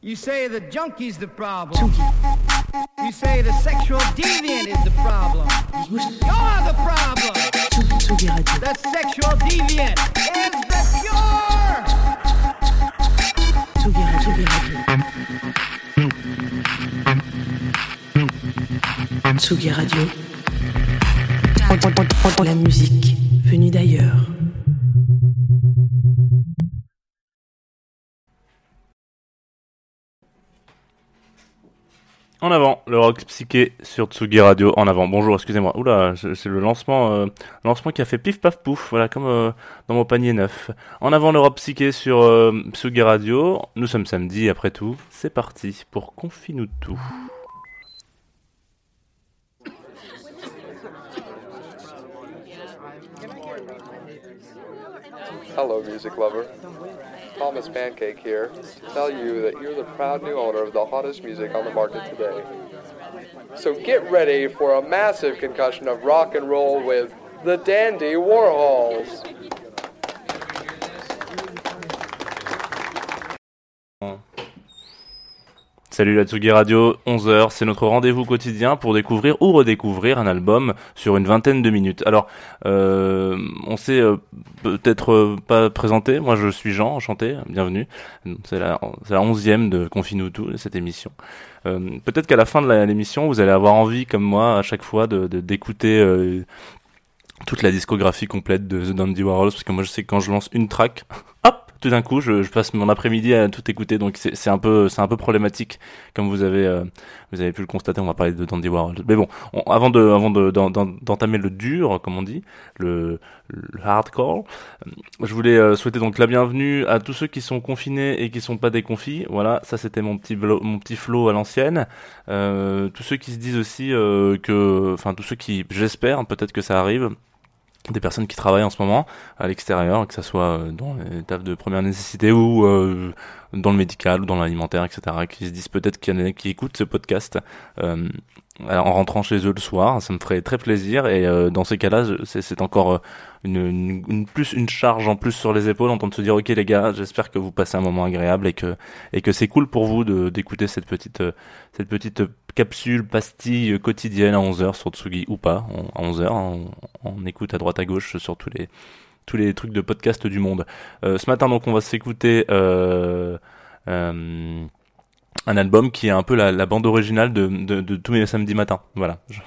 You say the junkie's the problem. You say the sexual deviant is the problem. You're the problem. The sexual deviant is the cure. Tsugi Radio. La musique venue d'ailleurs. En avant, le rock psyché sur Tsugi Radio. En avant, bonjour, excusez-moi. Oula, c'est le lancement, euh, lancement qui a fait pif paf pouf, voilà, comme euh, dans mon panier neuf. En avant, le rock psyché sur euh, Tsugi Radio. Nous sommes samedi, après tout. C'est parti pour Confie-nous tout. Hello, music lover. Thomas Pancake here to tell you that you're the proud new owner of the hottest music on the market today. So get ready for a massive concussion of rock and roll with the Dandy Warhols. Salut la Tsugi Radio, 11h, c'est notre rendez-vous quotidien pour découvrir ou redécouvrir un album sur une vingtaine de minutes. Alors, euh, on s'est euh, peut-être euh, pas présenté, moi je suis Jean, enchanté, bienvenue. C'est la, la onzième de Confine-nous tout, cette émission. Euh, peut-être qu'à la fin de l'émission, vous allez avoir envie, comme moi, à chaque fois, de d'écouter toute la discographie complète de The Dandy Warhols, parce que moi je sais que quand je lance une track, tout d'un coup, je, je passe mon après-midi à tout écouter, donc c'est un peu, c'est un peu problématique, comme vous avez, euh, vous avez pu le constater. On va parler de Dandy Warhols, mais bon, on- avant de, avant de d'en- d'en- d'entamer le dur, comme on dit, le, le hardcore, je voulais euh, souhaiter donc la bienvenue à tous ceux qui sont confinés et qui sont pas déconfis. Voilà, ça c'était mon petit mon petit flow à l'ancienne. Euh, tous ceux qui se disent aussi euh, que, enfin tous ceux qui, j'espère, peut-être que ça arrive des personnes qui travaillent en ce moment à l'extérieur, que ça soit euh, dans les tafs de première nécessité ou euh, dans le médical ou dans l'alimentaire, etc., qui se disent peut-être qu'il y en a qui écoutent ce podcast euh, en rentrant chez eux le soir, ça me ferait très plaisir et euh, dans ces cas-là, c'est encore euh, une, une, plus une charge en plus sur les épaules en train de se dire ok les gars, j'espère que vous passez un moment agréable et que et que c'est cool pour vous d'écouter cette petite euh, cette petite capsule pastille quotidienne à 11h sur Tsugi ou pas, à 11h, on, écoute à droite à gauche sur tous les tous les trucs de podcast du monde. Euh, ce matin donc on va s'écouter euh, euh, un album qui est un peu la, bande originale de tous mes samedis matins. Voilà. Je-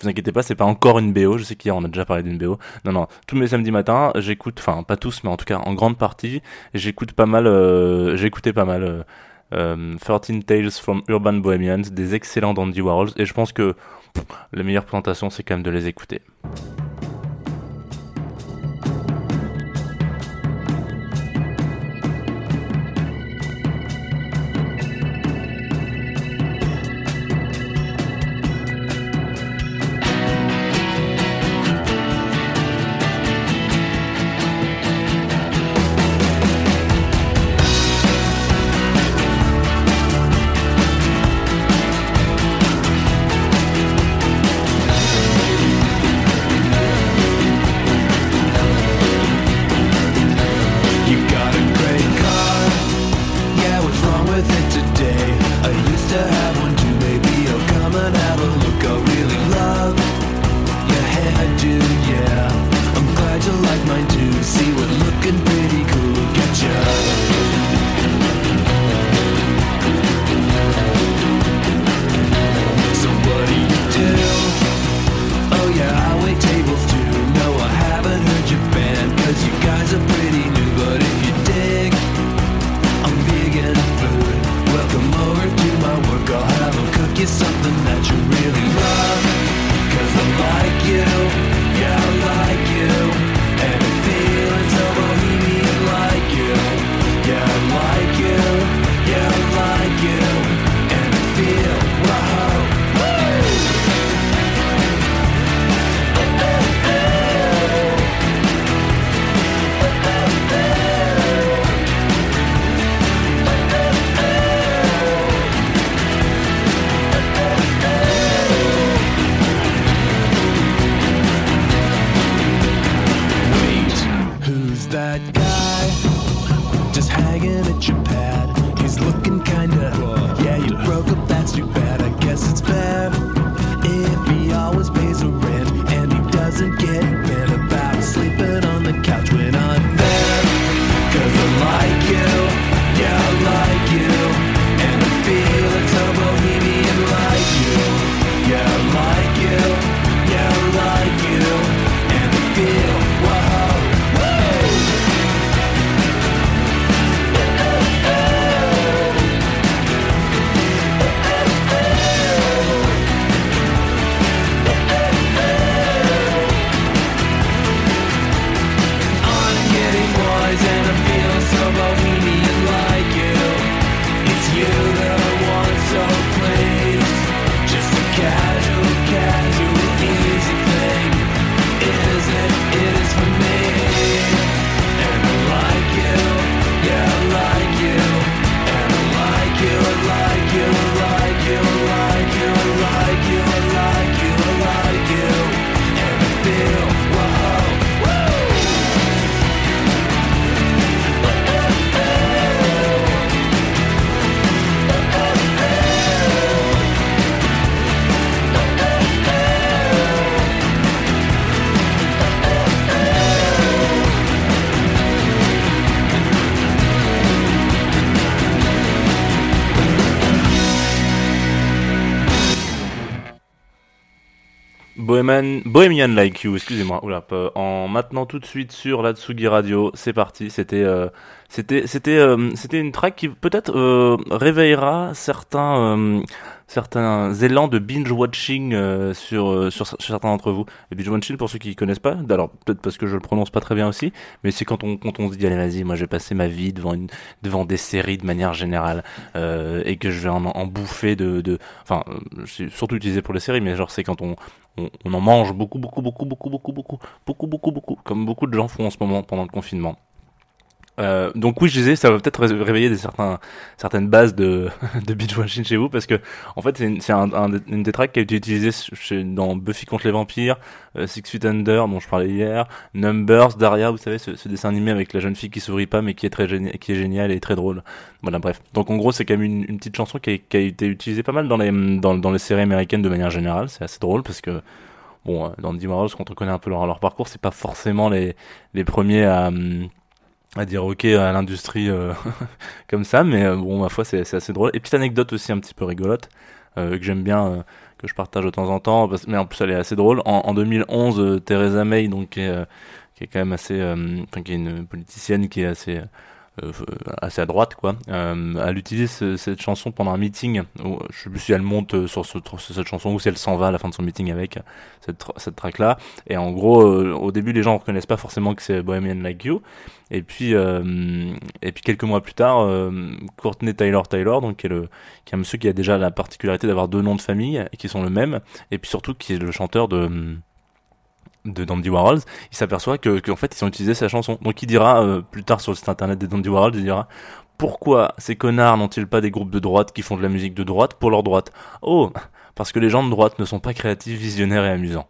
vous inquiétez pas, c'est pas encore une BO. Je sais qu'hier on a déjà parlé d'une BO. Non, non. Tous mes samedis matins, j'écoute, enfin pas tous, mais en tout cas en grande partie, j'écoute pas mal. Euh, J'écoutais pas mal. Euh, euh, 13 Tales from Urban Bohemians, des excellents d'Andy Warhols, et je pense que la meilleure présentation, c'est quand même de les écouter. Bohemian, Bohemian Like You, excusez-moi. En maintenant tout de suite sur la Tsugi Radio, c'est parti. C'était, euh, c'était, c'était, euh, c'était une track qui peut-être euh, réveillera certains, euh, certains élans de binge watching euh, sur, euh, sur, sur certains d'entre vous. Le binge watching, pour ceux qui connaissent pas, alors peut-être parce que je le prononce pas très bien aussi, mais c'est quand on, quand on se dit allez vas-y, moi je vais passer ma vie devant une, devant des séries de manière générale et que je vais en, en bouffer de, de, enfin, c'est surtout utilisé pour les séries, mais genre c'est quand on on, on en mange beaucoup, beaucoup, beaucoup, beaucoup, beaucoup, beaucoup, beaucoup, beaucoup, beaucoup, comme beaucoup de gens font en ce moment pendant le confinement. Euh, donc oui, je disais, ça va peut-être ré- réveiller des certains, certaines bases de, de binge watching chez vous parce que en fait c'est un, un- une des tracks qui a été utilisée chez, dans Buffy contre les vampires, euh, Six Feet Under dont je parlais hier, Numbers, Daria, vous savez ce, ce dessin animé avec la jeune fille qui sourit pas mais qui est très géni- qui est génial et très drôle. Voilà, bref. Donc en gros c'est quand même une, une petite chanson qui a, qui a été utilisée pas mal dans les dans, dans les séries américaines de manière générale. C'est assez drôle parce que bon, euh, dans Andy Warhols, quand on connaît un peu leur, leur parcours, c'est pas forcément les, les premiers à, hum, à dire ok à l'industrie euh, comme ça, mais euh, bon, ma foi, c'est assez drôle. Et petite anecdote aussi un petit peu rigolote, euh, que j'aime bien, euh, que je partage de temps en temps, parce- mais en plus elle est assez drôle. En, en 2011, euh, Theresa May, donc, qui est, qui est quand même assez, enfin, qui est une politicienne qui est assez, assez à droite, quoi. Euh, elle utilise ce- cette chanson pendant un meeting. Où, je sais plus si elle monte euh, sur, ce, sur cette chanson ou si elle s'en va à la fin de son meeting avec cette, cette track-là. Et en gros, euh, au début, les gens reconnaissent pas forcément que c'est Bohemian Like You. Et puis, euh, et puis quelques mois plus tard, euh, Courtney Taylor Taylor, donc qui est le, qui est un monsieur qui a déjà la particularité d'avoir deux noms de famille et qui sont le même, et puis surtout qui est le chanteur de de Dandy Warhols, il s'aperçoit que qu'en fait ils ont utilisé sa chanson. Donc il dira euh, plus tard sur le site internet des Dandy Warhols, il dira pourquoi ces connards n'ont-ils pas des groupes de droite qui font de la musique de droite pour leur droite? Oh, parce que les gens de droite ne sont pas créatifs, visionnaires et amusants.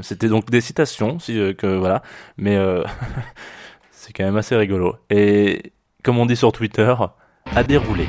C'était donc des citations, si euh, que voilà, mais euh, c'est quand même assez rigolo. Et comme on dit sur Twitter, à dérouler.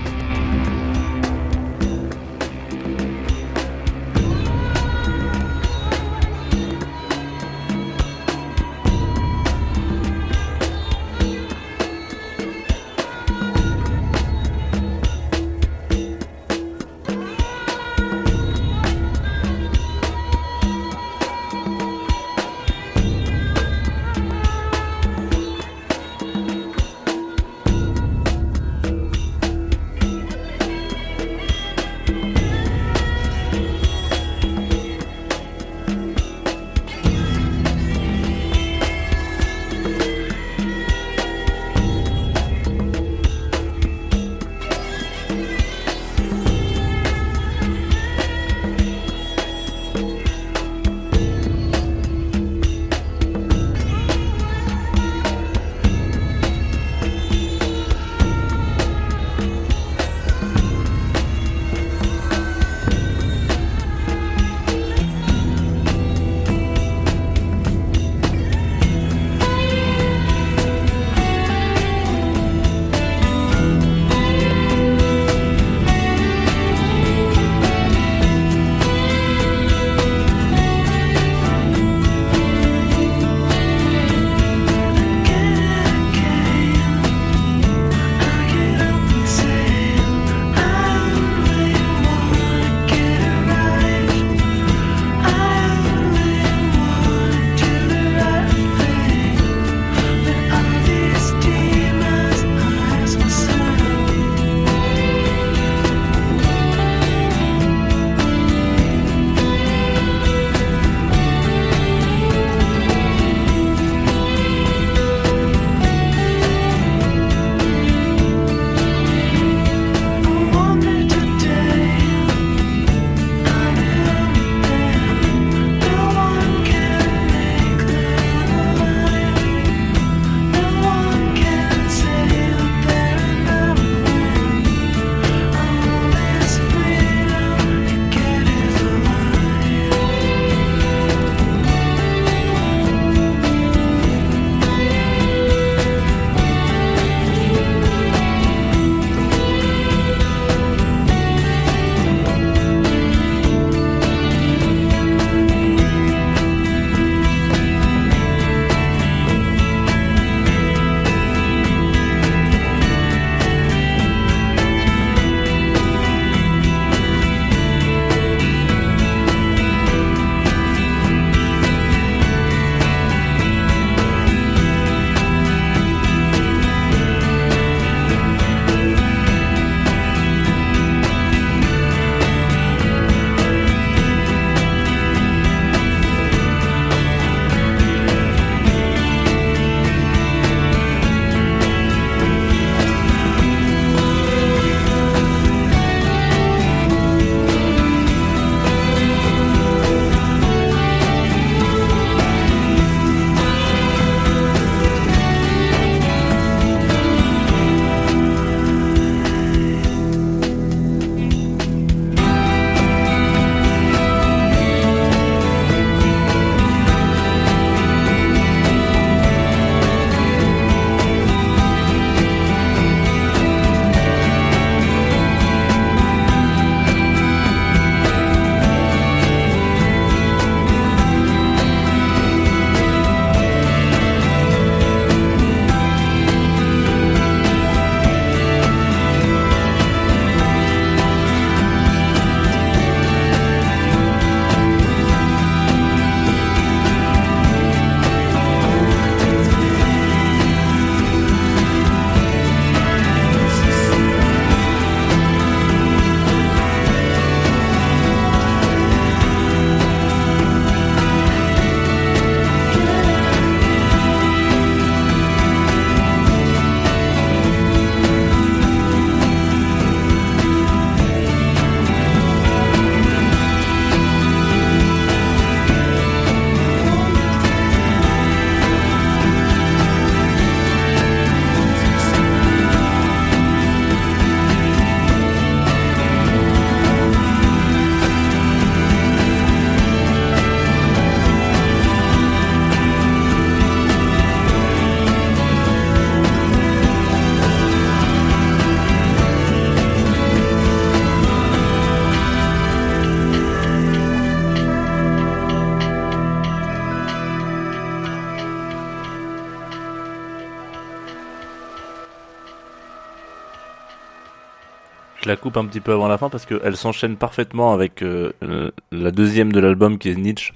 La coupe un petit peu avant la fin parce qu'elle s'enchaîne parfaitement avec euh, euh, la deuxième de l'album qui est Nietzsche.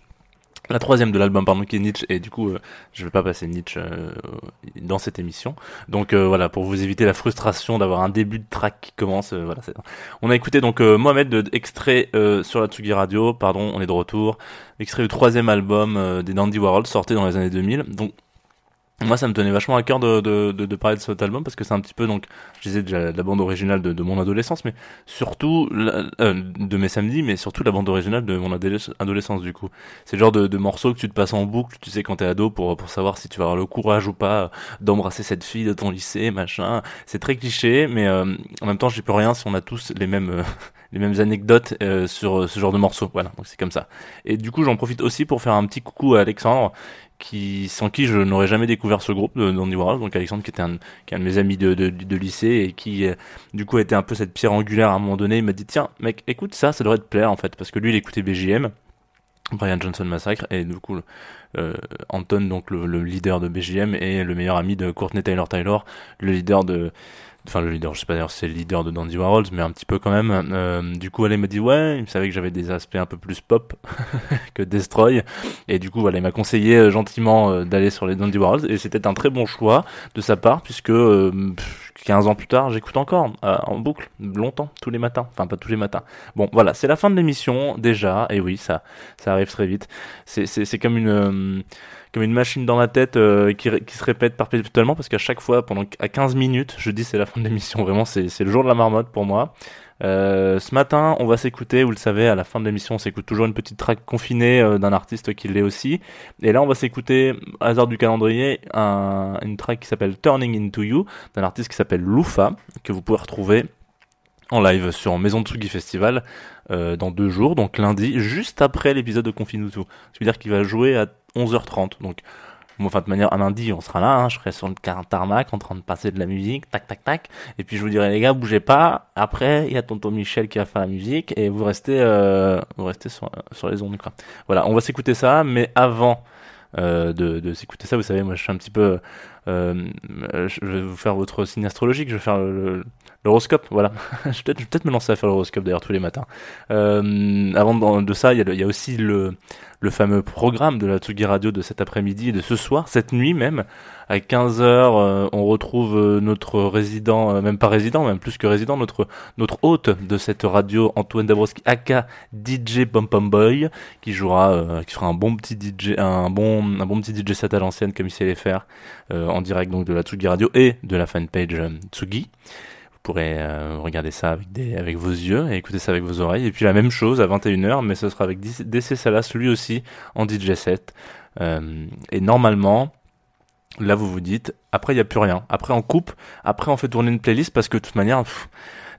La troisième de l'album, pardon, qui est Nietzsche, et du coup, euh, je vais pas passer Nietzsche euh, dans cette émission. Donc voilà, pour vous éviter la frustration d'avoir un début de track qui commence, voilà. On a écouté donc Mohamed, de, extrait sur la Tsugi Radio, pardon, on est de retour. Extrait du troisième album des Dandy Warhol, sorti dans les années 2000. Donc moi, ça me tenait vachement à cœur de, de, de, de parler de cet album parce que c'est un petit peu donc, je disais déjà la bande originale de, de mon adolescence, mais surtout la- euh, de mes samedis, mais surtout la bande originale de mon adolesc- adolescence du coup. C'est le genre de, de morceau que tu te passes en boucle, tu sais quand t'es ado pour pour savoir si tu vas avoir le courage ou pas d'embrasser cette fille de ton lycée, machin. C'est très cliché, mais euh, en même temps, j'y peux rien si on a tous les mêmes euh, les mêmes anecdotes euh, sur euh, ce genre de morceau. Voilà, donc c'est comme ça. Et du coup, j'en profite aussi pour faire un petit coucou à Alexandre qui sans qui je n'aurais jamais découvert ce groupe de Dandy Warhol donc Alexandre qui était un, qui est un de mes amis de, de, lycée et qui euh, du coup était un peu cette pierre angulaire à un moment donné il m'a dit tiens mec écoute ça ça devrait te plaire en fait. Parce que lui il écoutait BJM Brian Johnson Massacre et du coup euh, Anton donc le, le leader de BJM et le meilleur ami de Courtney Taylor Taylor le leader de enfin le leader je sais pas d'ailleurs c'est le leader de Dandy Warhols mais un petit peu quand même. Euh, du coup elle m'a dit ouais il savait que j'avais des aspects un peu plus pop que Destroy. Et du coup voilà il m'a conseillé euh, gentiment euh, d'aller sur les Dandy Warhols. Et c'était un très bon choix de sa part puisque euh, 15 ans plus tard j'écoute encore euh, en boucle longtemps tous les matins. Enfin pas tous les matins. Bon voilà c'est la fin de l'émission déjà. Et oui ça ça arrive très vite. C'est comme une euh, comme une machine dans la tête euh, qui, qui se répète perpétuellement parce qu'à chaque fois pendant à 15 minutes je dis c'est la fin de l'émission. Vraiment c'est le jour de la marmotte pour moi euh, ce matin, on va s'écouter, vous le savez, à la fin de l'émission, on s'écoute toujours une petite track confinée euh, d'un artiste qui l'est aussi. Et là, on va s'écouter, hasard du calendrier, un, une track qui s'appelle Turning Into You, d'un artiste qui s'appelle Lufa, que vous pouvez retrouver en live sur Maison Tsugi Festival euh, dans deux jours, donc lundi, juste après l'épisode de Confinutu. C'est-à-dire qu'il va jouer à 11h30. Donc, enfin, de manière, un lundi, on sera là, hein, je serai sur le tarmac en train de passer de la musique, tac, tac, tac. Et puis je vous dirai, les gars, bougez pas. Après, il y a tonton Michel qui va faire la musique et vous restez, euh, vous restez sur, sur les ondes, quoi. Voilà, on va s'écouter ça, mais avant euh, de, de s'écouter ça, vous savez, moi je suis un petit peu. Euh, je vais vous faire votre signe astrologique, je vais faire l'horoscope, voilà. je vais peut-être me lancer à faire l'horoscope d'ailleurs tous les matins. Euh, avant de, ça, il y, a aussi le, fameux programme de la Tsugi Radio de cet après-midi et de ce soir, cette nuit même. À 15h, on retrouve euh, notre résident, euh, même pas résident, même plus que résident, notre, notre hôte de cette radio, Antoine Dabrowski, aka DJ Pom Pom Boy, qui jouera, euh, qui fera un bon petit DJ, un bon, un bon petit DJ set à l'ancienne, comme il sait les faire, euh, en direct donc de la Tsugi Radio et de la fanpage euh, Tsugi. Vous pourrez euh, regarder ça avec, des, avec vos yeux et écouter ça avec vos oreilles. Et puis la même chose à 21h, mais ce sera avec DC Salas, lui aussi, en DJ set. Euh, et normalement, là vous vous dites, après il n'y a plus rien. Après on coupe, après on fait tourner une playlist parce que de toute manière,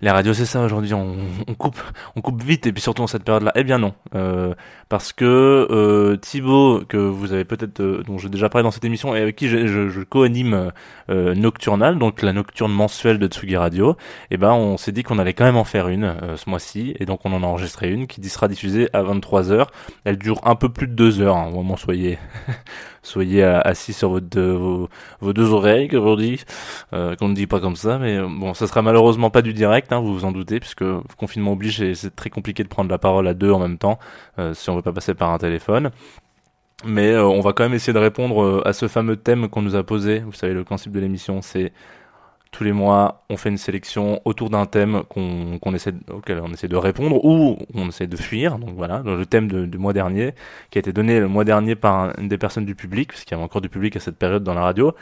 les radios c'est ça aujourd'hui, on, coupe, on coupe vite et puis surtout en cette période-là. Eh bien non, euh, parce que euh, Thibaut, que vous avez peut-être, euh, dont j'ai déjà parlé dans cette émission et avec qui je, je, je co-anime euh, Nocturnal, donc la nocturne mensuelle de Tsugi Radio, eh ben on s'est dit qu'on allait quand même en faire une ce mois-ci et donc on en a enregistré une qui sera diffusée à 23h. Elle dure un peu plus de deux heures, hein, vraiment soyez soyez euh, assis sur votre deux, vos, deux oreilles, euh, qu'on ne dit pas comme ça, mais euh, bon, ça sera malheureusement pas du direct, hein, vous vous en doutez, puisque confinement oblige et c'est très compliqué de prendre la parole à deux en même temps, euh, si on veut pas passer par un téléphone. Mais euh, on va quand même essayer de répondre euh, à ce fameux thème qu'on nous a posé. Vous savez, le principe de l'émission, c'est tous les mois, on fait une sélection autour d'un thème qu'on essaie, auquel on essaie de répondre ou on essaie de fuir. Donc voilà, le thème du mois dernier, qui a été donné le mois dernier par un- une des personnes du public, puisqu'il y avait encore du public à cette période dans la radio.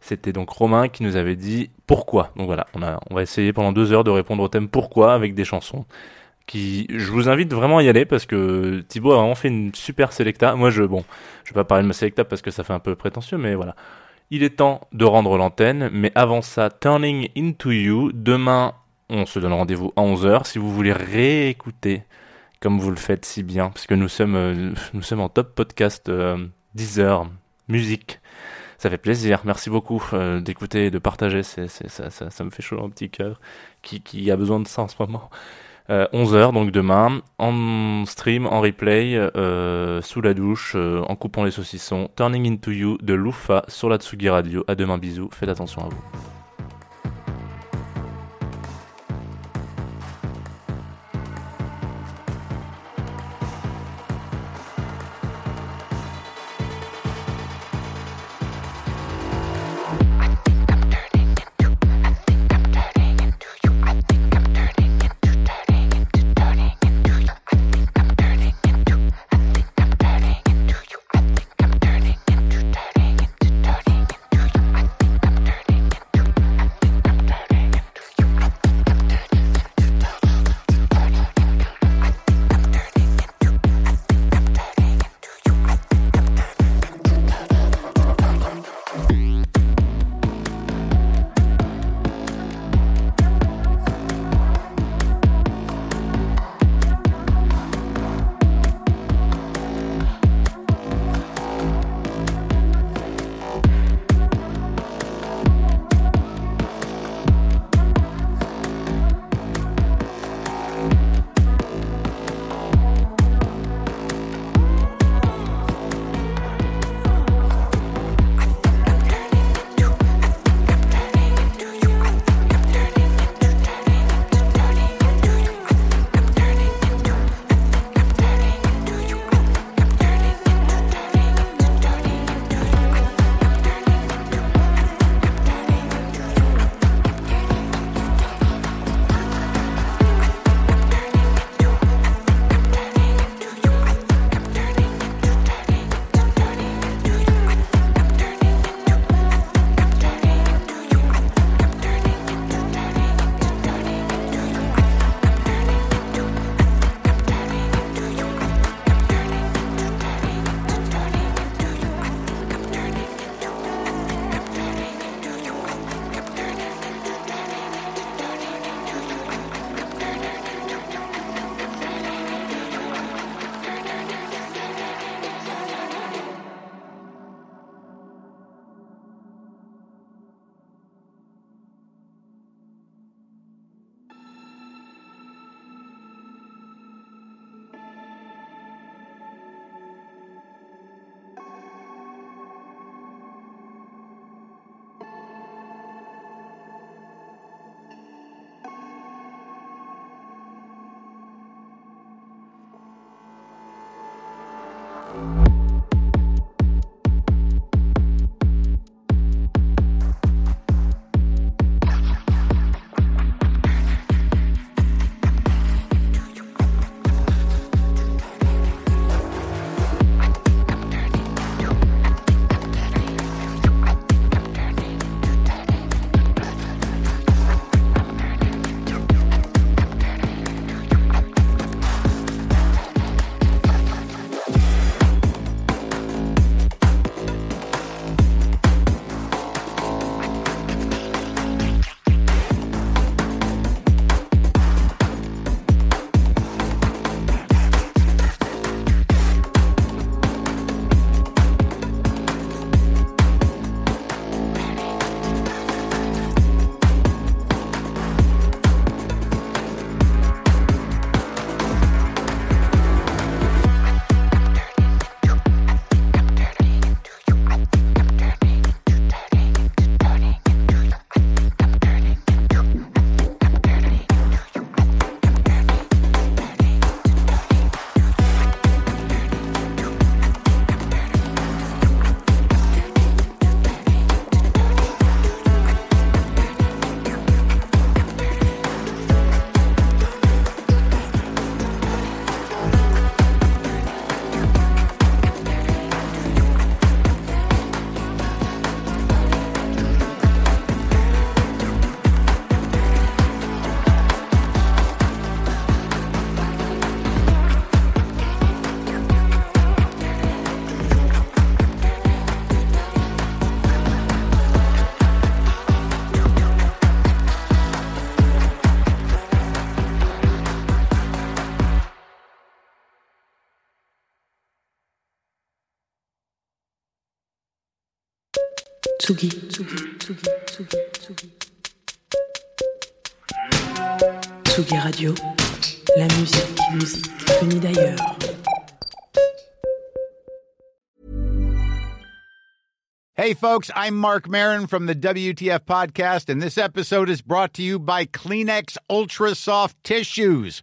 C'était donc Romain qui nous avait dit pourquoi. Donc voilà, on, va essayer pendant deux heures de répondre au thème pourquoi avec des chansons. Qui, je vous invite vraiment à y aller parce que Thibaut a vraiment fait une super selecta. Moi, je, bon, je vais pas parler de ma selecta parce que ça fait un peu prétentieux, mais voilà. Il est temps de rendre l'antenne, mais avant ça, Turning Into You, demain, on se donne rendez-vous à 11h si vous voulez réécouter comme vous le faites si bien, parce que nous sommes, euh, nous en top podcast euh, 10 heures, musique. Ça fait plaisir, merci beaucoup euh, d'écouter et de partager, ça, me fait chaud le petit cœur qui a besoin de ça en ce moment. Euh, 11h donc demain, en stream, en replay, euh, sous la douche, euh, en coupant les saucissons, Turning Into You de Lufa sur la Tsugi Radio. À demain, bisous, faites attention à vous. Tsugi, Tsugi, Tsugi, Tsugi, Tsugi. Tsugi Radio, la musique, musique venue d'ailleurs. Hey, folks, I'm Mark Marin from the WTF Podcast, and this episode is brought to you by Kleenex Ultra Soft Tissues,